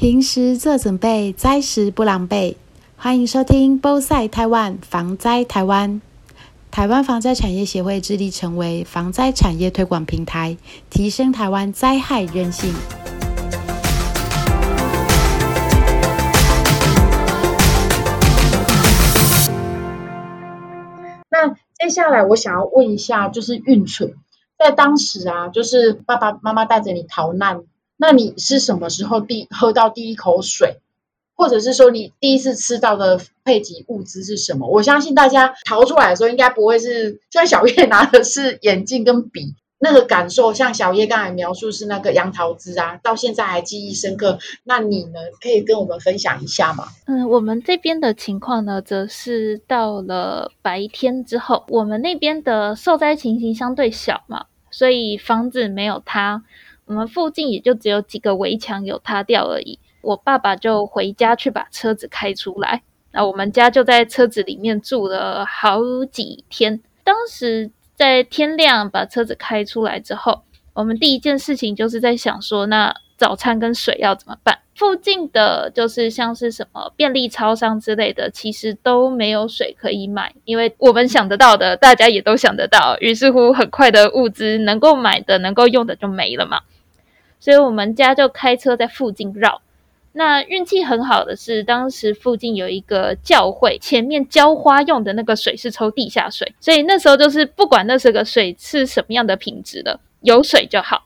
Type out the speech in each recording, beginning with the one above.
平时做准备，灾时不狼狈。欢迎收听《波塞台湾防灾台湾》。台湾防灾产业协会致力成为防灾产业推广平台，提升台湾灾害韧性。那接下来我想要问一下，就是运存在当时啊，就是爸爸妈妈带着你逃难，那你是什么时候第喝到第一口水？或者是说你第一次吃到的配给物资是什么？我相信大家逃出来的时候，应该不会是像小叶拿的是眼镜跟笔，那个感受像小叶刚才描述是那个杨桃汁啊，到现在还记忆深刻。那你呢，可以跟我们分享一下吗？嗯，我们这边的情况呢，则是到了白天之后，我们那边的受灾情形相对小嘛，所以房子没有塌，我们附近也就只有几个围墙有塌掉而已。我爸爸就回家去把车子开出来，那我们家就在车子里面住了好几天。当时在天亮把车子开出来之后，我们第一件事情就是在想说，那早餐跟水要怎么办？附近的就是像是什么便利超商之类的，其实都没有水可以买，因为我们想得到的，大家也都想得到。于是乎，很快的物资能够买的、能够用的就没了嘛。所以我们家就开车在附近绕。那运气很好的是，当时附近有一个教会，前面浇花用的那个水是抽地下水，所以那时候就是不管那是个水是什么样的品质的，有水就好。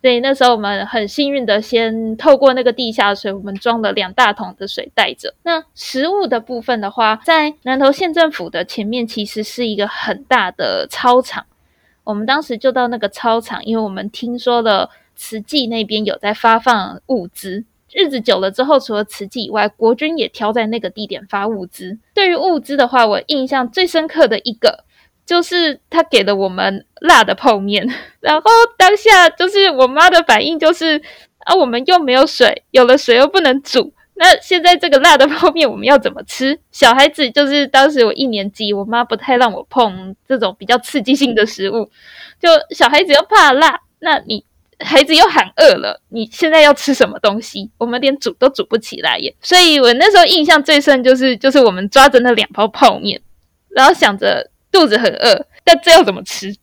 所以那时候我们很幸运的，先透过那个地下水，我们装了两大桶的水带着。那食物的部分的话，在南投县政府的前面其实是一个很大的操场，我们当时就到那个操场，因为我们听说了慈济那边有在发放物资。日子久了之后，除了慈济以外，国军也挑在那个地点发物资。对于物资的话，我印象最深刻的一个就是他给了我们辣的泡面。然后当下就是我妈的反应就是啊，我们又没有水，有了水又不能煮，那现在这个辣的泡面我们要怎么吃？小孩子就是当时我一年级，我妈不太让我碰这种比较刺激性的食物，就小孩子又怕辣，那你。孩子又喊饿了，你现在要吃什么东西？我们连煮都煮不起来耶！所以我那时候印象最深就是，就是我们抓着那两包泡面，然后想着肚子很饿，但这要怎么吃？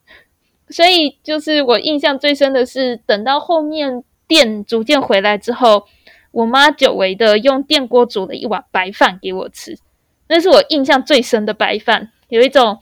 所以就是我印象最深的是，等到后面电逐渐回来之后，我妈久违的用电锅煮了一碗白饭给我吃，那是我印象最深的白饭，有一种。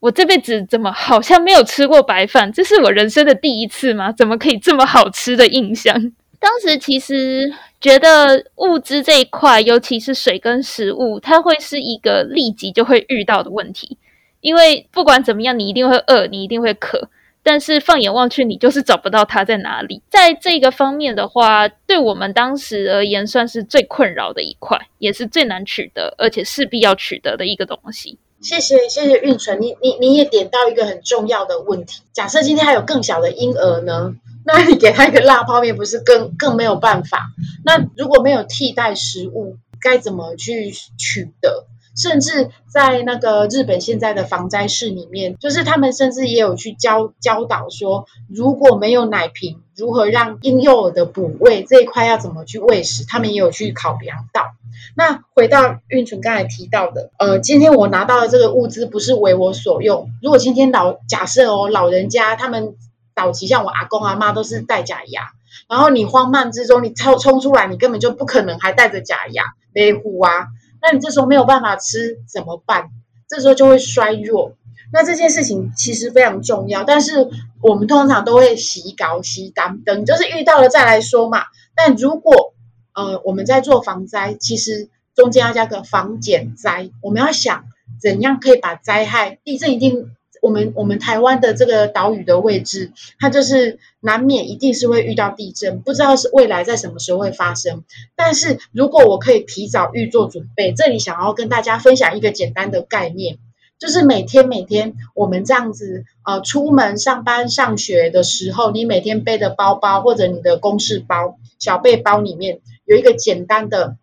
我这辈子怎么好像没有吃过白饭？这是我人生的第一次吗？怎么可以这么好吃的印象？当时其实觉得物资这一块，尤其是水跟食物，它会是一个立即就会遇到的问题。因为不管怎么样，你一定会饿，你一定会渴。但是放眼望去，你就是找不到它在哪里。在这个方面的话，对我们当时而言，算是最困扰的一块，也是最难取得，而且势必要取得的一个东西。谢谢谢谢运存，你你你也点到一个很重要的问题。假设今天还有更小的婴儿呢，那你给他一个辣泡面，不是更更没有办法？那如果没有替代食物，该怎么去取得？甚至在那个日本现在的防灾室里面，就是他们甚至也有去教教导说，如果没有奶瓶，如何让婴幼儿的补喂这一块要怎么去喂食，他们也有去考量到。那回到运存刚才提到的，呃，今天我拿到的这个物资不是为我所用。如果今天老假设哦，老人家他们早期像我阿公阿妈都是戴假牙，然后你慌慢之中你冲冲出来，你根本就不可能还戴着假牙勒虎啊。那你这时候没有办法吃怎么办？这时候就会衰弱。那这件事情其实非常重要，但是我们通常都会洗稿洗干等，就是遇到了再来说嘛。但如果呃我们在做防灾，其实中间要加个防减灾，我们要想怎样可以把灾害，地震一定。我们我们台湾的这个岛屿的位置，它就是难免一定是会遇到地震，不知道是未来在什么时候会发生。但是如果我可以提早预做准备，这里想要跟大家分享一个简单的概念，就是每天每天我们这样子呃出门上班上学的时候，你每天背的包包或者你的公事包小背包里面有一个简单的，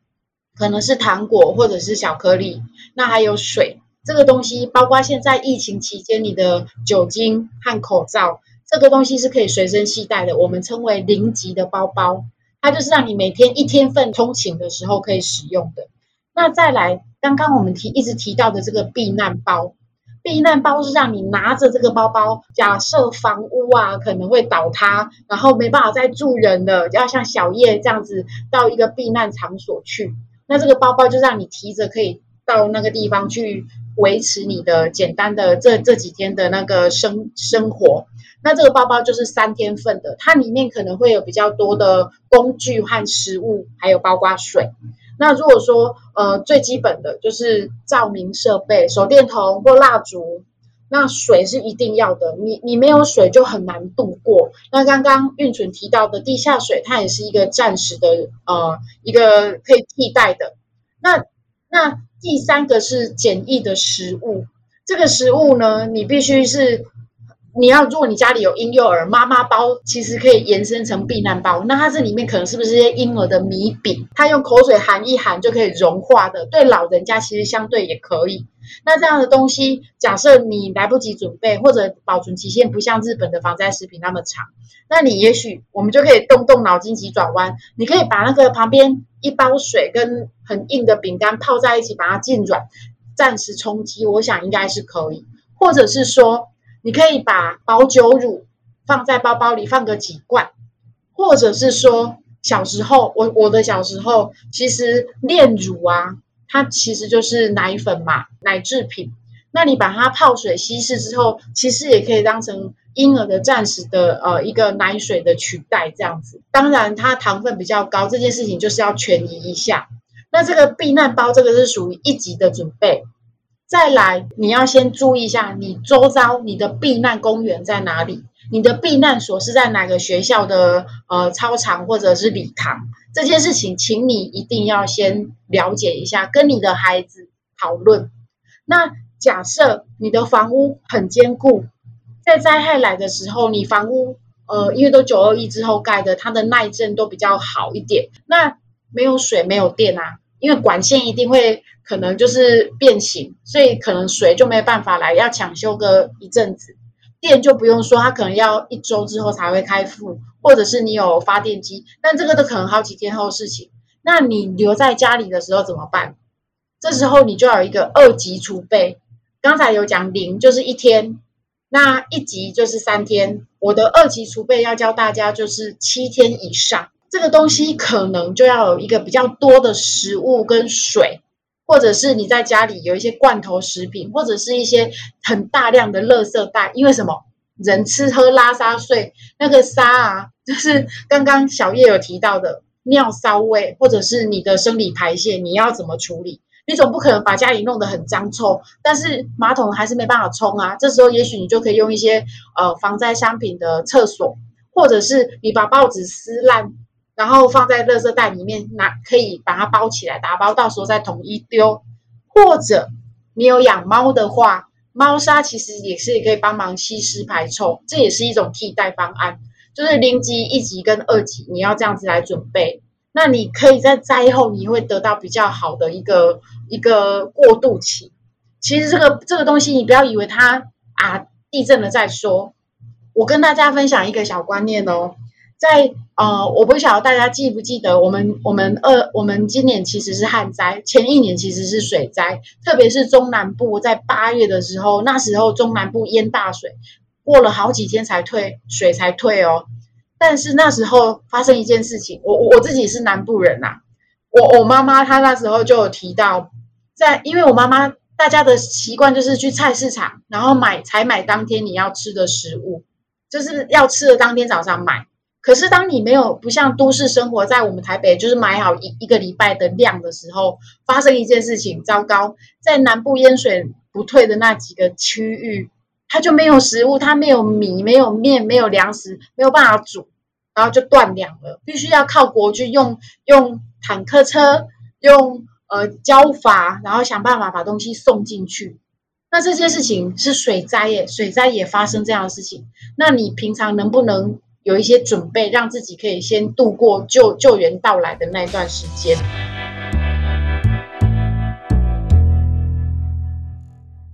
可能是糖果或者是小颗粒，那还有水。这个东西包括现在疫情期间你的酒精和口罩，这个东西是可以随身携带的。我们称为零级的包包，它就是让你每天一天份通勤的时候可以使用的。那再来，刚刚我们提一直提到的这个避难包，避难包是让你拿着这个包包，假设房屋啊可能会倒塌，然后没办法再住人了，要像小叶这样子到一个避难场所去，那这个包包就让你提着可以到那个地方去维持你的简单的这这几天的那个生生活。那这个包包就是三天份的，它里面可能会有比较多的工具和食物，还有包括水。那如果说呃最基本的就是照明设备，手电筒或蜡烛，那水是一定要的。你你没有水就很难度过。那刚刚运存提到的地下水，它也是一个暂时的呃一个可以替代的。那那第三个是简易的食物，这个食物呢，你必须是。你要，如果你家里有婴幼儿，妈妈包其实可以延伸成避难包。那它这里面可能是不是些婴儿的米饼？它用口水含一含就可以融化的。对老人家其实相对也可以。那这样的东西，假设你来不及准备，或者保存期限不像日本的防灾食品那么长，那你也许我们就可以动动脑筋急转弯。你可以把那个旁边一包水跟很硬的饼干泡在一起，把它浸软，暂时充饥。我想应该是可以，或者是说。你可以把保酒乳放在包包里，放个几罐，或者是说小时候，我我的小时候其实炼乳啊，它其实就是奶粉嘛，奶制品。那你把它泡水稀释之后，其实也可以当成婴儿的暂时的呃一个奶水的取代这样子。当然它糖分比较高，这件事情就是要权宜一下。那这个避难包，这个是属于一级的准备。再来，你要先注意一下，你周遭你的避难公园在哪里？你的避难所是在哪个学校的呃操场或者是礼堂？这件事情，请你一定要先了解一下，跟你的孩子讨论。那假设你的房屋很坚固，在灾害来的时候，你房屋呃，因为都九二一之后盖的，它的耐震都比较好一点。那没有水，没有电啊，因为管线一定会。可能就是变形，所以可能水就没办法来，要抢修个一阵子。电就不用说，它可能要一周之后才会开复，或者是你有发电机，但这个都可能好几天后的事情。那你留在家里的时候怎么办？这时候你就有一个二级储备。刚才有讲零就是一天，那一级就是三天。我的二级储备要教大家就是七天以上，这个东西可能就要有一个比较多的食物跟水。或者是你在家里有一些罐头食品，或者是一些很大量的垃圾袋，因为什么？人吃喝拉撒睡，那个沙啊，就是刚刚小叶有提到的尿骚味，或者是你的生理排泄，你要怎么处理？你总不可能把家里弄得很脏臭，但是马桶还是没办法冲啊。这时候也许你就可以用一些呃防灾商品的厕所，或者是你把报纸撕烂。然后放在垃圾袋里面，拿可以把它包起来，打包，到时候再统一丢。或者你有养猫的话，猫砂其实也是可以帮忙吸湿排臭，这也是一种替代方案。就是零级、一级跟二级，你要这样子来准备。那你可以在灾后，你会得到比较好的一个一个过渡期。其实这个这个东西，你不要以为它啊地震了再说。我跟大家分享一个小观念哦。在呃，我不晓得大家记不记得，我们我们二我们今年其实是旱灾，前一年其实是水灾，特别是中南部在八月的时候，那时候中南部淹大水，过了好几天才退水才退哦。但是那时候发生一件事情，我我自己是南部人呐，我我妈妈她那时候就有提到，在因为我妈妈大家的习惯就是去菜市场，然后买采买当天你要吃的食物，就是要吃的当天早上买。可是，当你没有不像都市生活在我们台北，就是买好一一个礼拜的量的时候，发生一件事情，糟糕，在南部淹水不退的那几个区域，它就没有食物，它没有米，没有面，没有粮食，没有办法煮，然后就断粮了，必须要靠国军用用坦克车，用呃交法，然后想办法把东西送进去。那这件事情是水灾耶，水灾也发生这样的事情，那你平常能不能？有一些准备，让自己可以先度过救救援到来的那一段时间。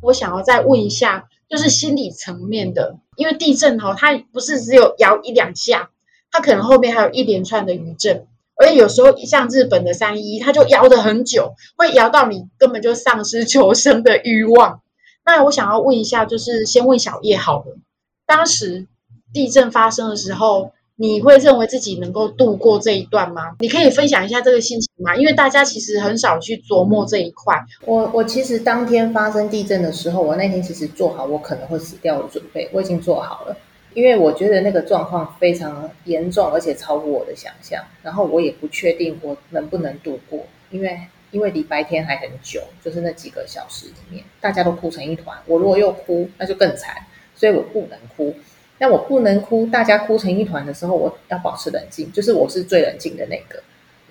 我想要再问一下，就是心理层面的，因为地震哈，它不是只有摇一两下，它可能后面还有一连串的余震。而且有时候像日本的三一，它就摇的很久，会摇到你根本就丧失求生的欲望。那我想要问一下，就是先问小叶好了，当时地震发生的时候。你会认为自己能够度过这一段吗？你可以分享一下这个心情吗？因为大家其实很少去琢磨这一块。我我其实当天发生地震的时候，我那天其实做好我可能会死掉的准备，我已经做好了。因为我觉得那个状况非常严重，而且超过我的想象。然后我也不确定我能不能度过，因为因为离白天还很久，就是那几个小时里面，大家都哭成一团。我如果又哭，那就更惨，所以我不能哭。但我不能哭，大家哭成一团的时候，我要保持冷静，就是我是最冷静的那个，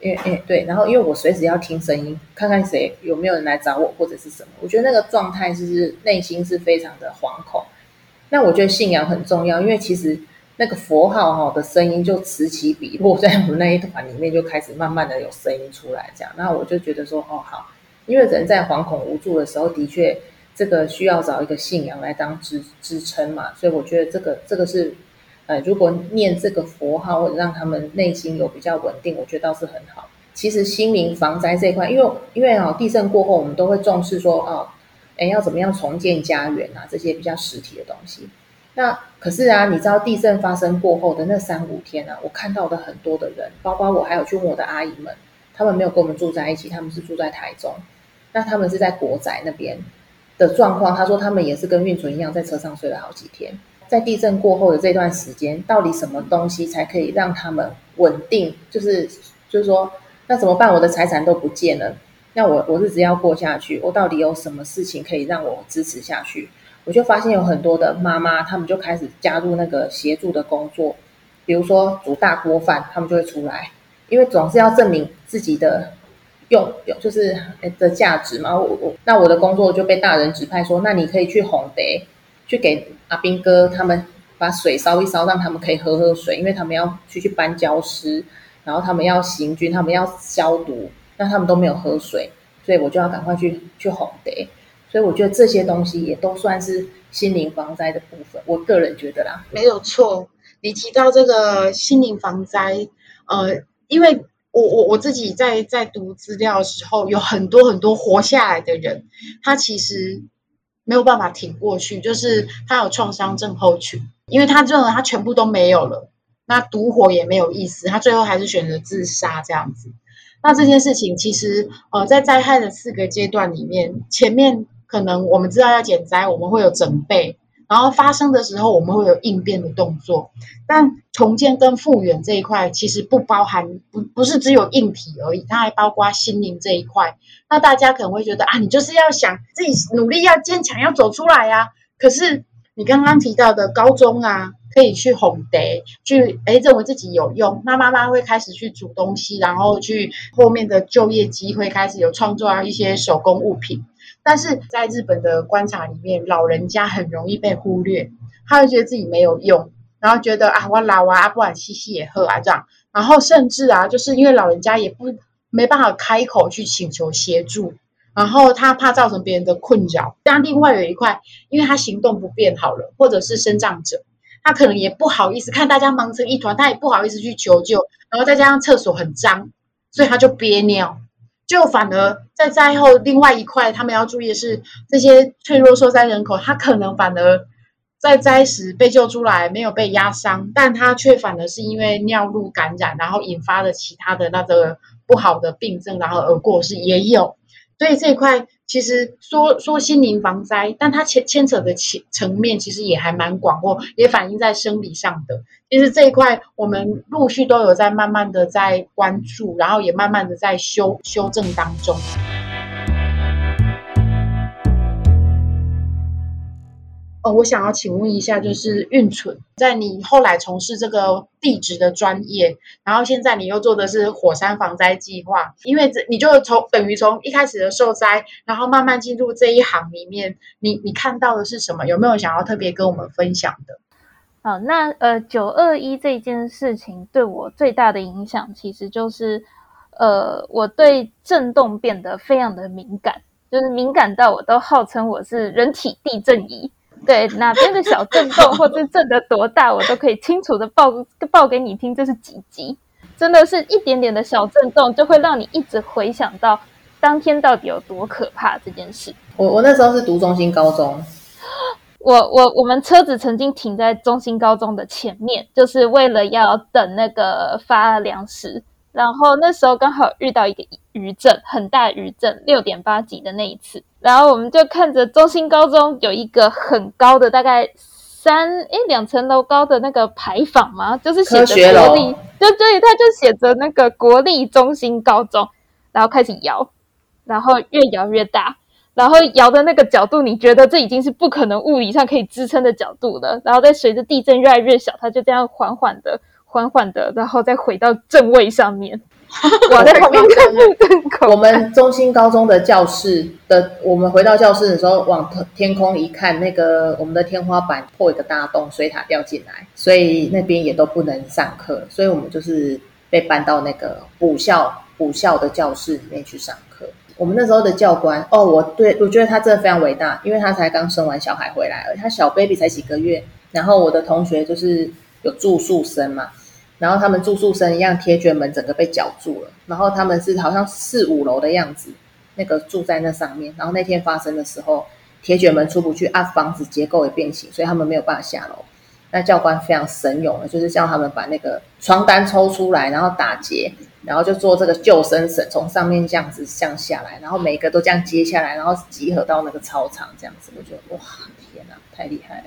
因为，哎，对，然后因为我随时要听声音，看看谁有没有人来找我或者是什么，我觉得那个状态就是内心是非常的惶恐。那我觉得信仰很重要，因为其实那个佛号哈的声音就此起彼落，在我们那一团里面就开始慢慢的有声音出来，这样，那我就觉得说，哦，好，因为人在惶恐无助的时候，的确。这个需要找一个信仰来当支支撑嘛，所以我觉得这个这个是，呃，如果念这个佛号或者让他们内心有比较稳定，我觉得倒是很好。其实心灵防灾这一块，因为因为啊，地震过后我们都会重视说啊，哎，要怎么样重建家园啊，这些比较实体的东西。那可是啊，你知道地震发生过后的那三五天啊，我看到的很多的人，包括我还有去问我的阿姨们，他们没有跟我们住在一起，他们是住在台中，那他们是在国宅那边。的状况，他说他们也是跟运存一样，在车上睡了好几天。在地震过后的这段时间，到底什么东西才可以让他们稳定？就是就是说，那怎么办？我的财产都不见了，那我我日子要过下去，我到底有什么事情可以让我支持下去？我就发现有很多的妈妈，他们就开始加入那个协助的工作，比如说煮大锅饭，他们就会出来，因为总是要证明自己的。用有就是的价值嘛，我我那我的工作就被大人指派说，那你可以去红得去给阿兵哥他们把水烧一烧，让他们可以喝喝水，因为他们要去去搬礁石，然后他们要行军，他们要消毒，那他们都没有喝水，所以我就要赶快去去红得，所以我觉得这些东西也都算是心灵防灾的部分，我个人觉得啦，没有错。你提到这个心灵防灾，呃，因为。我我我自己在在读资料的时候，有很多很多活下来的人，他其实没有办法挺过去，就是他有创伤症候群，因为他认为他全部都没有了，那独活也没有意思，他最后还是选择自杀这样子。那这件事情其实呃，在灾害的四个阶段里面，前面可能我们知道要减灾，我们会有准备。然后发生的时候，我们会有应变的动作，但重建跟复原这一块其实不包含，不不是只有硬体而已，它还包括心灵这一块。那大家可能会觉得啊，你就是要想自己努力，要坚强，要走出来呀。可是你刚刚提到的高中啊，可以去哄得，去哎认为自己有用，那妈妈会开始去煮东西，然后去后面的就业机会开始有创作一些手工物品。但是在日本的观察里面，老人家很容易被忽略，他会觉得自己没有用，然后觉得啊，我老啊，不管嘻嘻也喝啊这样，然后甚至啊，就是因为老人家也不没办法开口去请求协助，然后他怕造成别人的困扰。但另外有一块，因为他行动不便好了，或者是生长者，他可能也不好意思看大家忙成一团，他也不好意思去求救，然后再加上厕所很脏，所以他就憋尿。就反而在灾后另外一块，他们要注意的是，这些脆弱受灾人口，他可能反而在灾时被救出来，没有被压伤，但他却反而是因为尿路感染，然后引发了其他的那个不好的病症，然后而过世也有。所以这一块其实说说心灵防灾，但它牵牵扯的层层面其实也还蛮广或，也反映在生理上的。其实这一块我们陆续都有在慢慢的在关注，然后也慢慢的在修修正当中。哦，我想要请问一下，就是运存，在你后来从事这个地质的专业，然后现在你又做的是火山防灾计划，因为这你就从等于从一开始的受灾，然后慢慢进入这一行里面，你你看到的是什么？有没有想要特别跟我们分享的？好，那呃，九二一这件事情对我最大的影响，其实就是呃，我对震动变得非常的敏感，就是敏感到我都号称我是人体地震仪。对哪边的小震动，或者震的多大，我都可以清楚的报报给你听，这是几级。真的是一点点的小震动，就会让你一直回想到当天到底有多可怕这件事。我我那时候是读中心高中，我我我们车子曾经停在中心高中的前面，就是为了要等那个发粮食。然后那时候刚好遇到一个余震，很大余震，六点八级的那一次。然后我们就看着中心高中有一个很高的，大概三诶两层楼高的那个牌坊嘛，就是写着国立，就对，他就写着那个国立中心高中。然后开始摇，然后越摇越大，然后摇的那个角度，你觉得这已经是不可能物理上可以支撑的角度了。然后再随着地震越来越小，它就这样缓缓的。缓缓的，然后再回到正位上面。我在旁边看。我们中心高中的教室的，我们回到教室的时候，往天空一看，那个我们的天花板破一个大洞，水塔掉进来，所以那边也都不能上课，所以我们就是被搬到那个补校补校的教室里面去上课。我们那时候的教官，哦，我对我觉得他真的非常伟大，因为他才刚生完小孩回来，而他小 baby 才几个月。然后我的同学就是有住宿生嘛。然后他们住宿生一样，铁卷门整个被绞住了。然后他们是好像四五楼的样子，那个住在那上面。然后那天发生的时候，铁卷门出不去啊，房子结构也变形，所以他们没有办法下楼。那教官非常神勇的，就是叫他们把那个床单抽出来，然后打结，然后就做这个救生绳，从上面这样子降下来，然后每个都这样接下来，然后集合到那个操场这样子。我觉得哇，天哪，太厉害了！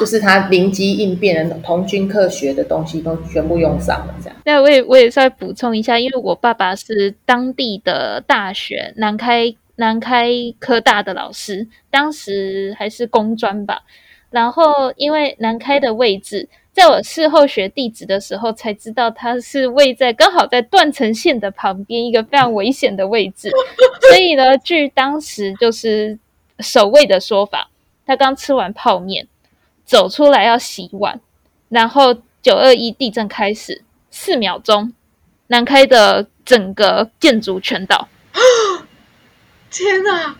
就是他灵机应变的同军科学的东西都全部用上了，这样。那我也我也再补充一下，因为我爸爸是当地的大学南开南开科大的老师，当时还是工专吧。然后因为南开的位置，在我事后学地址的时候才知道，它是位在刚好在断层线的旁边，一个非常危险的位置。所以呢，据当时就是守卫的说法，他刚吃完泡面。走出来要洗碗，然后九二一地震开始，四秒钟，南开的整个建筑全倒。天哪，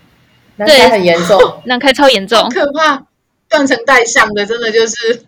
南开很严重，南开超严重，可怕，断层带上的，真的就是。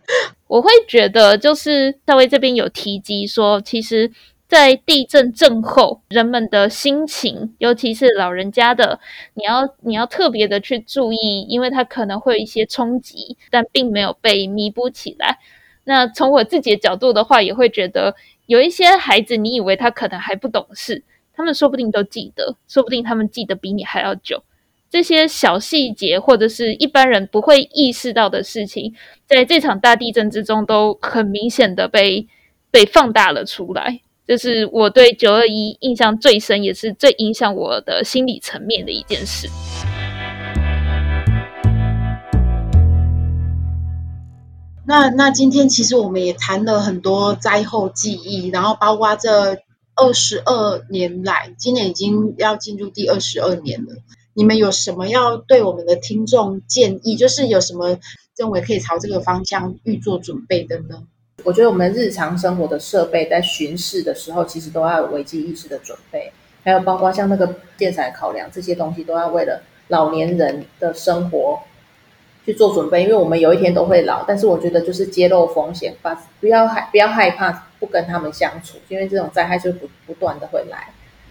我会觉得，就是大卫这边有提及说，其实。在地震震后，人们的心情，尤其是老人家的，你要你要特别的去注意，因为他可能会有一些冲击，但并没有被弥补起来。那从我自己的角度的话，也会觉得有一些孩子，你以为他可能还不懂事，他们说不定都记得，说不定他们记得比你还要久。这些小细节，或者是一般人不会意识到的事情，在这场大地震之中，都很明显的被被放大了出来。就是我对九二一印象最深，也是最影响我的心理层面的一件事。那那今天其实我们也谈了很多灾后记忆，然后包括这二十二年来，今年已经要进入第二十二年了。你们有什么要对我们的听众建议？就是有什么认为可以朝这个方向预做准备的呢？我觉得我们日常生活的设备在巡视的时候，其实都要有危机意识的准备，还有包括像那个建材考量这些东西，都要为了老年人的生活去做准备。因为我们有一天都会老，但是我觉得就是揭露风险，把不要害不要害怕不跟他们相处，因为这种灾害就不不断的会来，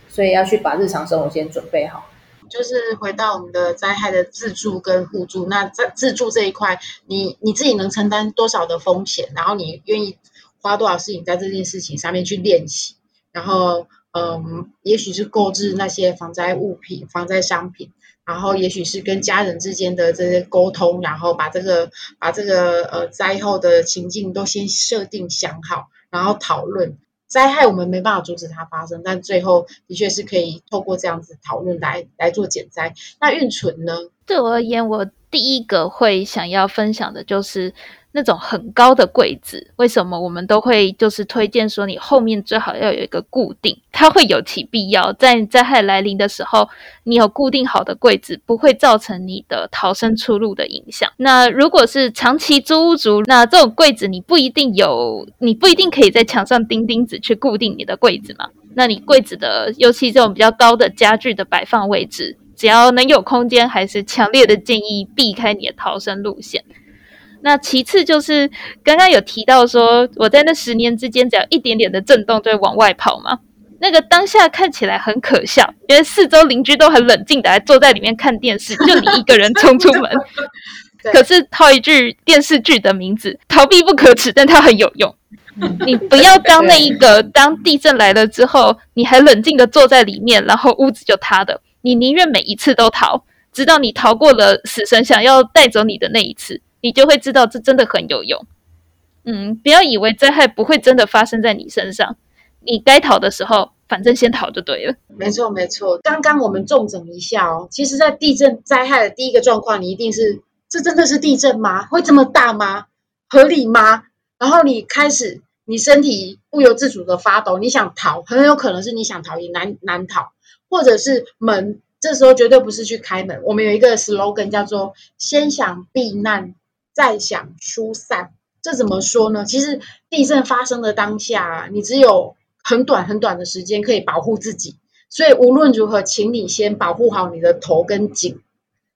所以要去把日常生活先准备好。就是回到我们的灾害的自助跟互助，那在自助这一块，你你自己能承担多少的风险，然后你愿意花多少事情在这件事情上面去练习，然后嗯，也许是购置那些防灾物品、防灾商品，然后也许是跟家人之间的这些沟通，然后把这个把这个呃灾后的情境都先设定想好，然后讨论。灾害我们没办法阻止它发生，但最后的确是可以透过这样子讨论来来做减灾。那运存呢？对我而言，我第一个会想要分享的就是。那种很高的柜子，为什么我们都会就是推荐说你后面最好要有一个固定？它会有其必要，在灾害来临的时候，你有固定好的柜子，不会造成你的逃生出路的影响。那如果是长期租屋族，那这种柜子你不一定有，你不一定可以在墙上钉钉子去固定你的柜子嘛？那你柜子的，尤其这种比较高的家具的摆放位置，只要能有空间，还是强烈的建议避开你的逃生路线。那其次就是刚刚有提到说，我在那十年之间，只要一点点的震动就会往外跑嘛。那个当下看起来很可笑，因为四周邻居都很冷静的，还坐在里面看电视，就你一个人冲出门。可是套一句电视剧的名字，逃避不可耻，但它很有用。你不要当那一个，当地震来了之后，你还冷静的坐在里面，然后屋子就塌的。你宁愿每一次都逃，直到你逃过了死神想要带走你的那一次，你就会知道这真的很有用。嗯，不要以为灾害不会真的发生在你身上，你该逃的时候，反正先逃就对了。没错，没错。刚刚我们重整一下哦，其实，在地震灾害的第一个状况，你一定是这真的是地震吗？会这么大吗？合理吗？然后你开始。你身体不由自主的发抖，你想逃，很有可能是你想逃也难难逃，或者是门，这时候绝对不是去开门。我们有一个 slogan 叫做“先想避难，再想疏散”。这怎么说呢？其实地震发生的当下，你只有很短很短的时间可以保护自己，所以无论如何，请你先保护好你的头跟颈。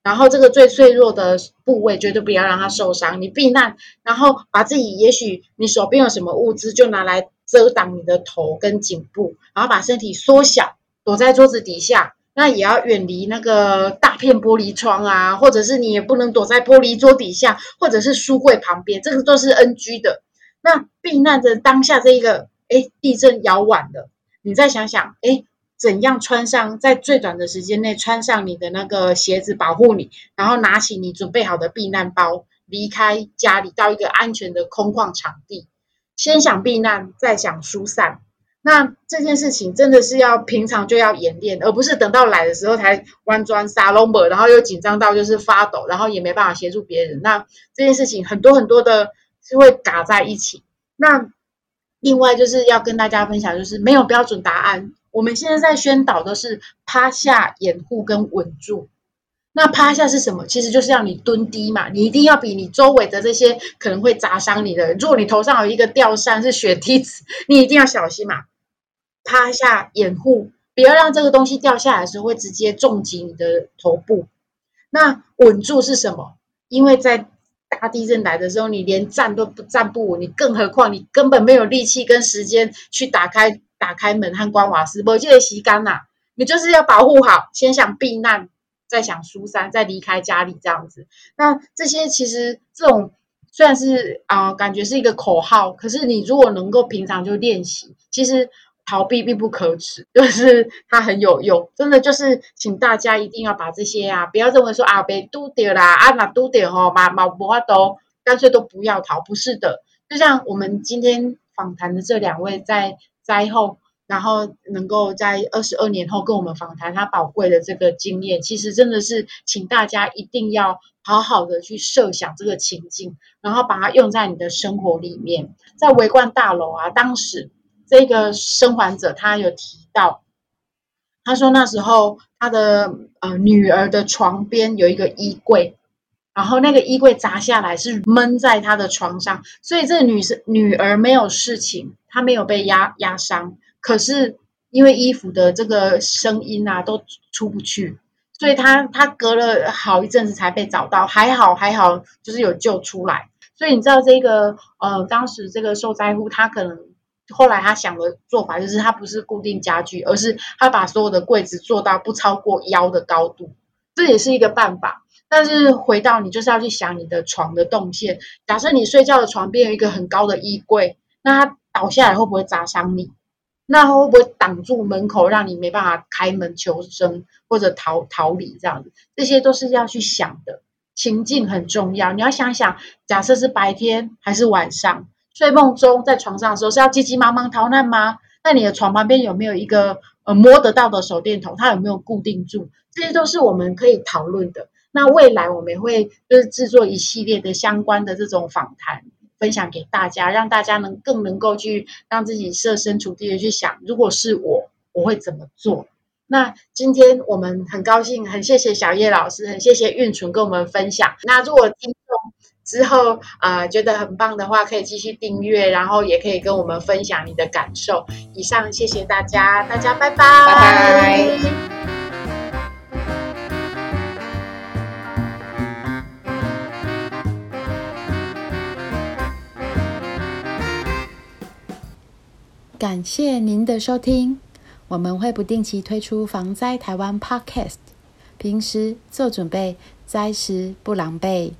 然后这个最脆弱的部位绝对不要让它受伤。你避难，然后把自己，也许你手边有什么物资，就拿来遮挡你的头跟颈部，然后把身体缩小，躲在桌子底下。那也要远离那个大片玻璃窗啊，或者是你也不能躲在玻璃桌底下，或者是书柜旁边，这个都是 NG 的。那避难的当下，这一个哎，地震摇晚了，你再想想，哎。怎样穿上，在最短的时间内穿上你的那个鞋子保护你，然后拿起你准备好的避难包，离开家里到一个安全的空旷场地。先想避难，再想疏散。那这件事情真的是要平常就要演练，而不是等到来的时候才弯砖撒龙本，然后又紧张到就是发抖，然后也没办法协助别人。那这件事情很多很多的是会嘎在一起。那另外就是要跟大家分享，就是没有标准答案。我们现在在宣导的是趴下掩护跟稳住。那趴下是什么？其实就是让你蹲低嘛，你一定要比你周围的这些可能会砸伤你的。如果你头上有一个吊扇是雪梯子，你一定要小心嘛。趴下掩护，不要让这个东西掉下来的时候会直接重击你的头部。那稳住是什么？因为在大地震来的时候，你连站都不站不稳，你更何况你根本没有力气跟时间去打开。打开门和关瓦斯，我记得洗干呐，你就是要保护好，先想避难，再想疏散，再离开家里这样子。那这些其实这种虽然是啊，感觉是一个口号，可是你如果能够平常就练习，其实逃避并不可耻，就是它很有用。真的就是，请大家一定要把这些啊，不要认为说啊被嘟掉啦，啊那嘟掉吼，马马不话都干脆都不要逃，不是的。就像我们今天访谈的这两位在。灾后，然后能够在二十二年后跟我们访谈他宝贵的这个经验，其实真的是请大家一定要好好的去设想这个情境，然后把它用在你的生活里面。在围观大楼啊，当时这个生还者他有提到，他说那时候他的呃女儿的床边有一个衣柜。然后那个衣柜砸下来是闷在他的床上，所以这个女生女儿没有事情，她没有被压压伤。可是因为衣服的这个声音啊都出不去，所以她她隔了好一阵子才被找到，还好还好，就是有救出来。所以你知道这个呃，当时这个受灾户他可能后来他想的做法就是他不是固定家具，而是他把所有的柜子做到不超过腰的高度，这也是一个办法。但是回到你就是要去想你的床的动线。假设你睡觉的床边有一个很高的衣柜，那它倒下来会不会砸伤你？那会不会挡住门口，让你没办法开门求生或者逃逃离这样子？这些都是要去想的。情境很重要，你要想想，假设是白天还是晚上，睡梦中在床上的时候是要急急忙忙逃难吗？那你的床旁边有没有一个呃摸得到的手电筒？它有没有固定住？这些都是我们可以讨论的。那未来我们也会就是制作一系列的相关的这种访谈，分享给大家，让大家能更能够去让自己设身处地的去想，如果是我，我会怎么做？那今天我们很高兴，很谢谢小叶老师，很谢谢运纯跟我们分享。那如果听众之后啊觉得很棒的话，可以继续订阅，然后也可以跟我们分享你的感受。以上，谢谢大家，大家拜拜。感谢您的收听。我们会不定期推出防灾台湾 Podcast，平时做准备，灾时不狼狈。